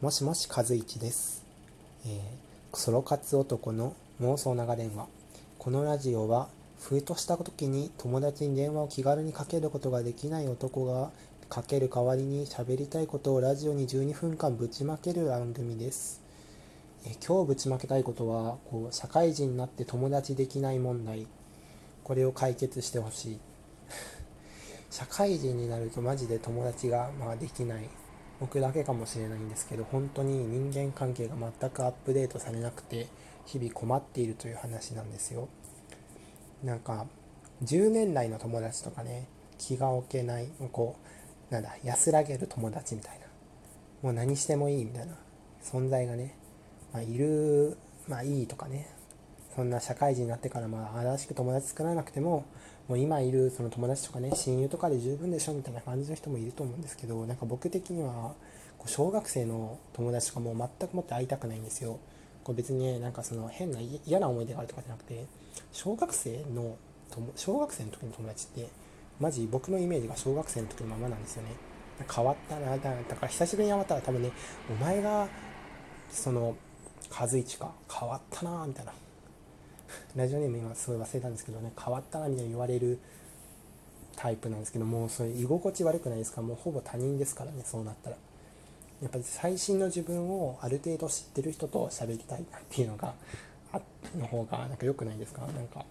もしもし和一です、えー、ソロ活男の妄想長電話。このラジオはふとした時に友達に電話を気軽にかけることができない男がかける代わりに喋りたいことをラジオに12分間ぶちまける番組です、えー、今日ぶちまけたいことはこう社会人になって友達できない問題。これを解決してほしい。社会人になるとマジで友達がまあできない。僕だけかもしれないんですけど本当に人間関係が全くアップデートされなくて日々困っているという話なんですよ。なんか10年来の友達とかね気が置けないこうなんだ安らげる友達みたいな。もう何してもいいみたいな存在がね、まあ、いるまあいいとかねそんな社会人になってからまあ新しく友達作らなくてももう今いるその友達とかね親友とかで十分でしょみたいな感じの人もいると思うんですけどなんか僕的にはこう小学生の友達とかも全くもって会いたくないんですよ。こう別にねなんかその変な嫌な思い出があるとかじゃなくて小学生の小学生の時の友達ってマジ僕のイメージが小学生の時のままなんですよね。変わったなだから久しぶりに会ったら多分ねお前がその和一か変わったなみたいな。ラジオネーム今すごい忘れたんですけどね変わったなみたいに言われるタイプなんですけどもうそれ居心地悪くないですか？もうほぼ他人ですからねそうなったら。やっぱり最新の自分をある程度知ってる人と喋りたいなっていうのがあの方がなんか良くないですか？なんか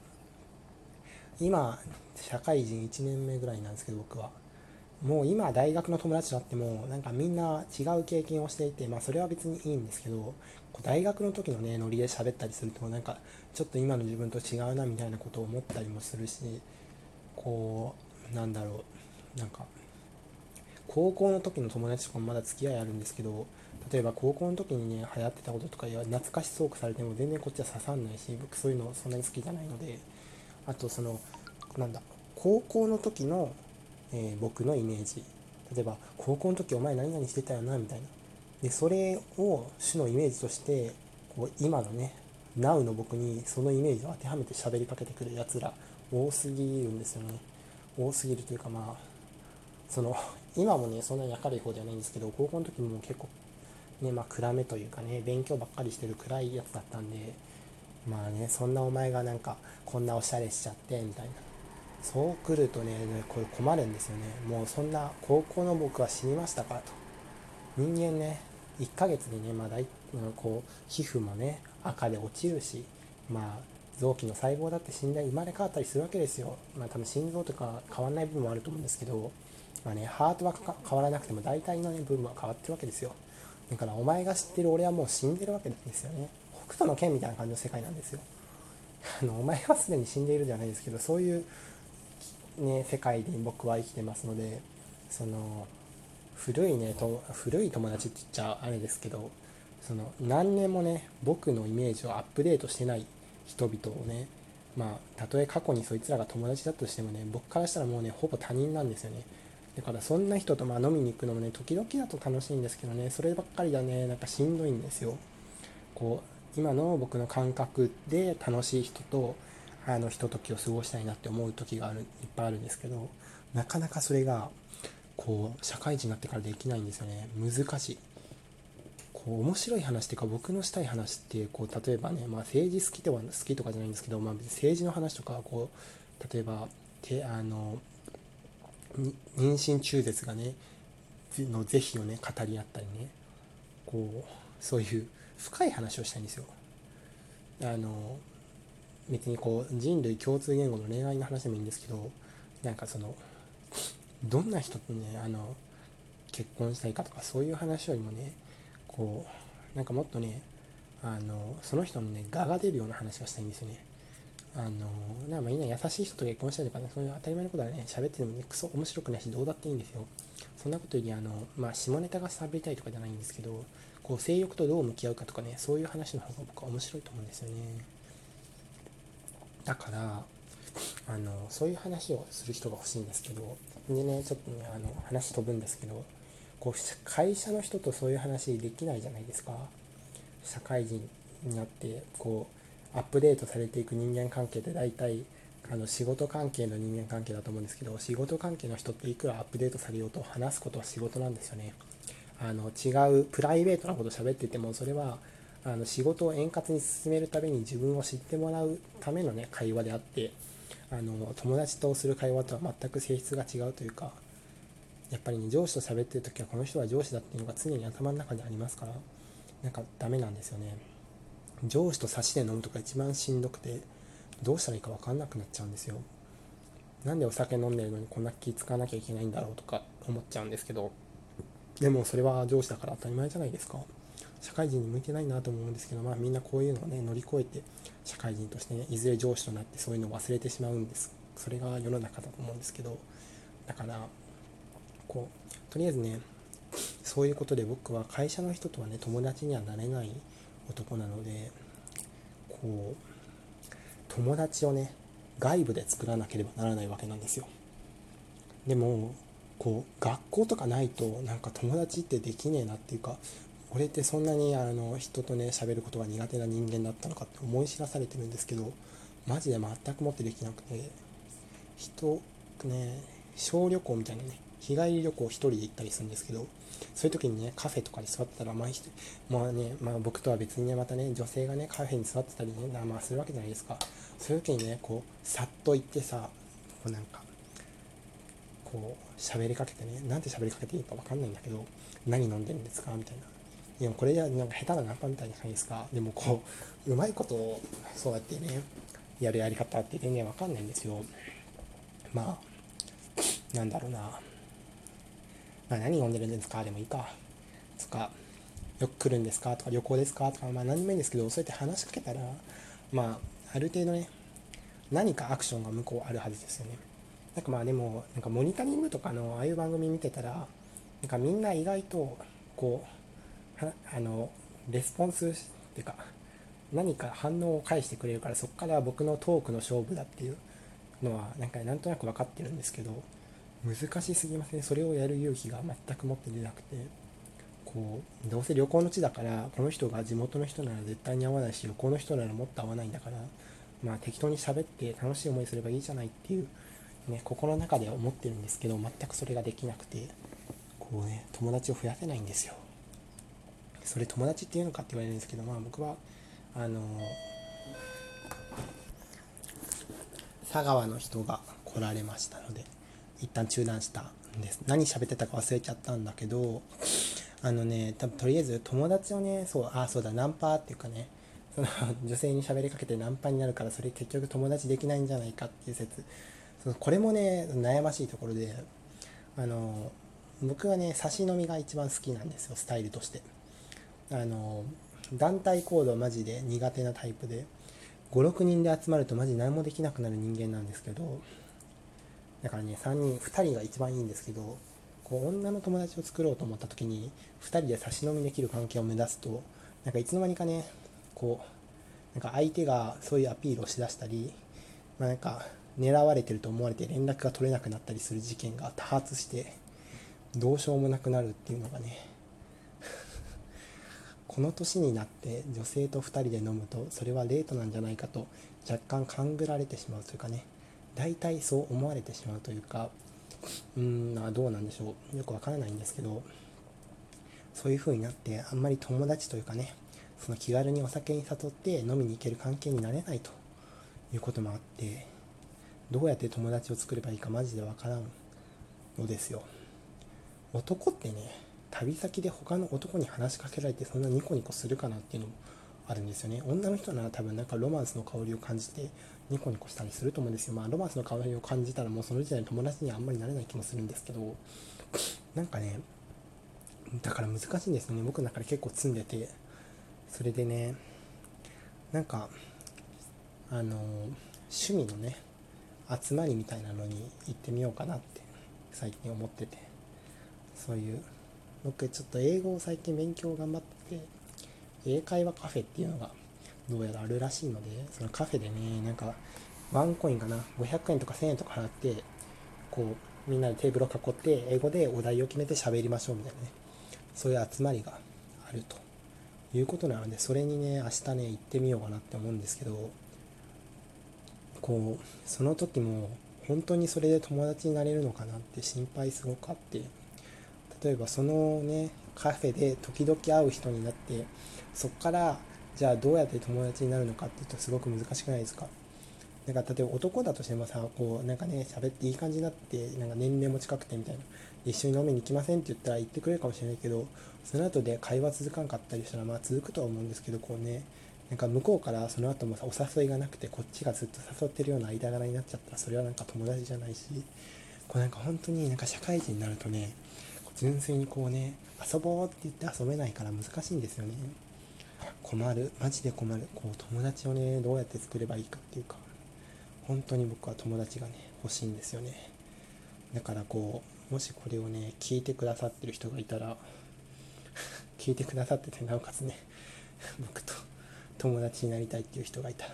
今社会人1年目ぐらいなんですけど僕は。もう今大学の友達と会ってもなんかみんな違う経験をしていてまあそれは別にいいんですけど大学の時のねノリで喋ったりするとなんかちょっと今の自分と違うなみたいなことを思ったりもするしこうなんだろうなんか高校の時の友達とかもまだ付き合いあるんですけど例えば高校の時にね流行ってたこととか懐かしそうくされても全然こっちは刺さんないし僕そういうのそんなに好きじゃないのであとそのなんだ高校の時のえー、僕のイメージ。例えば高校の時お前何々してたよなみたいな。でそれを主のイメージとしてこう今のね Now の僕にそのイメージを当てはめて喋りかけてくるやつら多すぎるんですよね。多すぎるというかまあその 今もねそんなに明るい方ではないんですけど高校の時も結構ねまあ暗めというかね勉強ばっかりしてる暗いやつだったんでまあねそんなお前がなんかこんなおしゃれしちゃってみたいな。そう来るとねこれ困るんですよね。もうそんな高校の僕は死にましたかと。人間ね1ヶ月にねまあ大こう皮膚もね赤で落ちるしまあ臓器の細胞だって死んで生まれ変わったりするわけですよ。まあ多分心臓とか変わんない部分もあると思うんですけどまあねハートは変わらなくても大体の、ね、部分は変わってるわけですよ。だからお前が知ってる俺はもう死んでるわけなんですよね。北斗の剣みたいな感じの世界なんですよ。あのお前はすでに死んでいるじゃないですけどそういうね、世界で僕は生きてますのでその古いねと古い友達って言っちゃあれですけどその何年もね僕のイメージをアップデートしてない人々をねまあたとえ過去にそいつらが友達だとしてもね僕からしたらもうねほぼ他人なんですよね。だからそんな人とまあ飲みに行くのもね時々だと楽しいんですけどねそればっかりだねなんかしんどいんですよ。こう今の僕の感覚で楽しい人とあのひとときを過ごしたいなって思う時があるいっぱいあるんですけどなかなかそれがこう社会人になってからできないんですよね。難しい。こう面白い話っていうか僕のしたい話ってこう例えばね、まあ、政治好きとは好きとかじゃないんですけど、まあ、政治の話とかこう例えばてあの妊娠中絶がねの是非をね語り合ったりねこうそういう深い話をしたいんですよ。あの別にこう人類共通言語の恋愛の話でもいいんですけどなんかそのどんな人とねあの結婚したいかとかそういう話よりもねこうなんかもっとねあのその人のね我が出るような話がしたいんですよね。あのなんかみんな優しい人と結婚したりとかねそういう当たり前のことはね喋っててもねクソ面白くないしどうだっていいんですよ。そんなことよりあのまあ下ネタが喋りたいとかじゃないんですけどこう性欲とどう向き合うかとかねそういう話の方が僕は面白いと思うんですよね。だからあのそういう話をする人が欲しいんですけどでねちょっとねあの話飛ぶんですけどこう会社の人とそういう話できないじゃないですか。社会人になってこうアップデートされていく人間関係って大体あの仕事関係の人間関係だと思うんですけど仕事関係の人っていくらアップデートされようと話すことは仕事なんですよね。あの違うプライベートなこと喋っててもそれはあの仕事を円滑に進めるために自分を知ってもらうためのね会話であってあの友達とする会話とは全く性質が違うというかやっぱりね上司と喋ってる時はこの人は上司だっていうのが常に頭の中にありますからなんかダメなんですよね。上司と差しで飲むとか一番しんどくてどうしたらいいか分かんなくなっちゃうんですよ。なんでお酒飲んでるのにこんな気使わなきゃいけないんだろうとか思っちゃうんですけどでもそれは上司だから当たり前じゃないですか。社会人に向いてないなと思うんですけど、まあ、みんなこういうのをね乗り越えて社会人としてねいずれ上司となってそういうのを忘れてしまうんです。それが世の中だと思うんですけどだからこうとりあえずねそういうことで僕は会社の人とはね友達にはなれない男なのでこう友達をね外部で作らなければならないわけなんですよ。でもこう学校とかないとなんか友達ってできねえなっていうか俺ってそんなにあの人とね喋ることが苦手な人間だったのかって思い知らされてるんですけどマジで全くもってできなくて人ね小旅行みたいなね日帰り旅行1人で行ったりするんですけどそういう時にねカフェとかに座ってたらまあまあね、まあ、僕とは別にねまたね女性がねカフェに座ってたりねまあするわけじゃないですか。そういう時にねこうさっと行ってさこうなんかこう喋りかけてねなんて喋りかけていいか分かんないんだけど何飲んでるんですかみたいな。いやこれじゃなんか下手なナンパみたいじゃないですか？でもこううまいことをそうやってねやるやり方って全然わかんないんですよ。まあなんだろうな、まあ、何飲んでるんですか？でもいいか。とかよく来るんですか？とか旅行ですか？とかまあ何でもいいんですけどそうやって話しかけたらまあある程度ね何かアクションが向こうあるはずですよね。なんかまあでもなんかモニタリングとかのああいう番組見てたらなんかみんな意外とこうあのレスポンスっていうか何か反応を返してくれるからそこから僕のトークの勝負だっていうのはなんかなんとなく分かってるんですけど難しすぎません、ね、それをやる勇気が全く持って出なくてこうどうせ旅行の地だからこの人が地元の人なら絶対に会わないし旅行の人ならもっと会わないんだからまあ適当に喋って楽しい思いすればいいじゃないっていうね心の中では思ってるんですけど全くそれができなくてこうね友達を増やせないんですよ。それ友達っていうのかって言われるんですけど、まあ僕は、あの佐川の人が来られましたので、一旦中断したんです。何喋ってたか忘れちゃったんだけど、あのね、多分とりあえず友達をね、そう、あ、そうだ、ナンパっていうかね、その女性に喋りかけてナンパになるからそれ結局友達できないんじゃないかっていう説そのこれもね悩ましいところであの僕はね差し飲みが一番好きなんですよスタイルとしてあの団体行動マジで苦手なタイプで56人で集まるとマジ何もできなくなる人間なんですけどだからね3人2人が一番いいんですけどこう女の友達を作ろうと思った時に2人で差し飲みできる関係を目指すとなんかいつの間にかねこうなんか相手がそういうアピールをしだしたり、まあ、なんか狙われてると思われて連絡が取れなくなったりする事件が多発してどうしようもなくなるっていうのがねこの年になって女性と2人で飲むとそれはデートなんじゃないかと若干勘ぐられてしまうというかね。大体そう思われてしまうというかうーんあどうなんでしょう。よくわからないんですけどそういう風になってあんまり友達というかねその気軽にお酒に誘って飲みに行ける関係になれないということもあってどうやって友達を作ればいいかマジでわからんのですよ。男ってね旅先で他の男に話しかけられてそんなニコニコするかなっていうのもあるんですよね。女の人なら多分なんかロマンスの香りを感じてニコニコしたりすると思うんですよ。まあロマンスの香りを感じたらもうその時点で友達にはあんまりなれない気もするんですけどなんかねだから難しいんですよね。僕の中で結構積んでてそれでねなんかあの趣味のね集まりみたいなのに行ってみようかなって最近思っててそういう僕ちょっと英語を最近勉強頑張って英会話カフェっていうのがどうやらあるらしいのでそのカフェでねなんかワンコインかな500円とか1000円とか払ってこうみんなでテーブルを囲って英語でお題を決めて喋りましょうみたいなねそういう集まりがあるということなのでそれにね明日ね行ってみようかなって思うんですけどこうその時も本当にそれで友達になれるのかなって心配すごくあって例えばそのねカフェで時々会う人になってそっからじゃあどうやって友達になるのかっていうとすごく難しくないですか？なんか例えば男だとしてもさこうなんかね喋っていい感じになってなんか年齢も近くてみたいな。一緒に飲みに行きませんって言ったら言ってくれるかもしれないけどその後で会話続かんかったりしたらまあ続くとは思うんですけどこうねなんか向こうからその後もさお誘いがなくてこっちがずっと誘ってるような間柄になっちゃったらそれはなんか友達じゃないしこうなんか本当になんか社会人になるとね純粋にこうね遊ぼうって言って遊べないから難しいんですよね。困る？マジで困る？こう友達をねどうやって作ればいいかっていうか。本当に僕は友達がね欲しいんですよね。だからこうもしこれをね聞いてくださってる人がいたら 聞いてくださっててなおかつね 僕と友達になりたいっていう人がいたら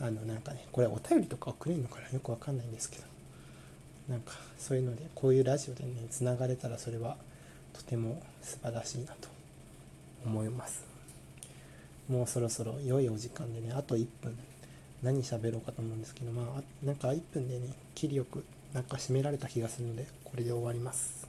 あのなんかねこれお便りとか送れるのかな？よくわかんないんですけど。なんかそういうのでこういうラジオでねつながれたらそれはとても素晴らしいなと思います。もうそろそろ良いお時間でねあと1分。何喋ろうかと思うんですけどまあなんか1分でね切りよくなんか締められた気がするのでこれで終わります。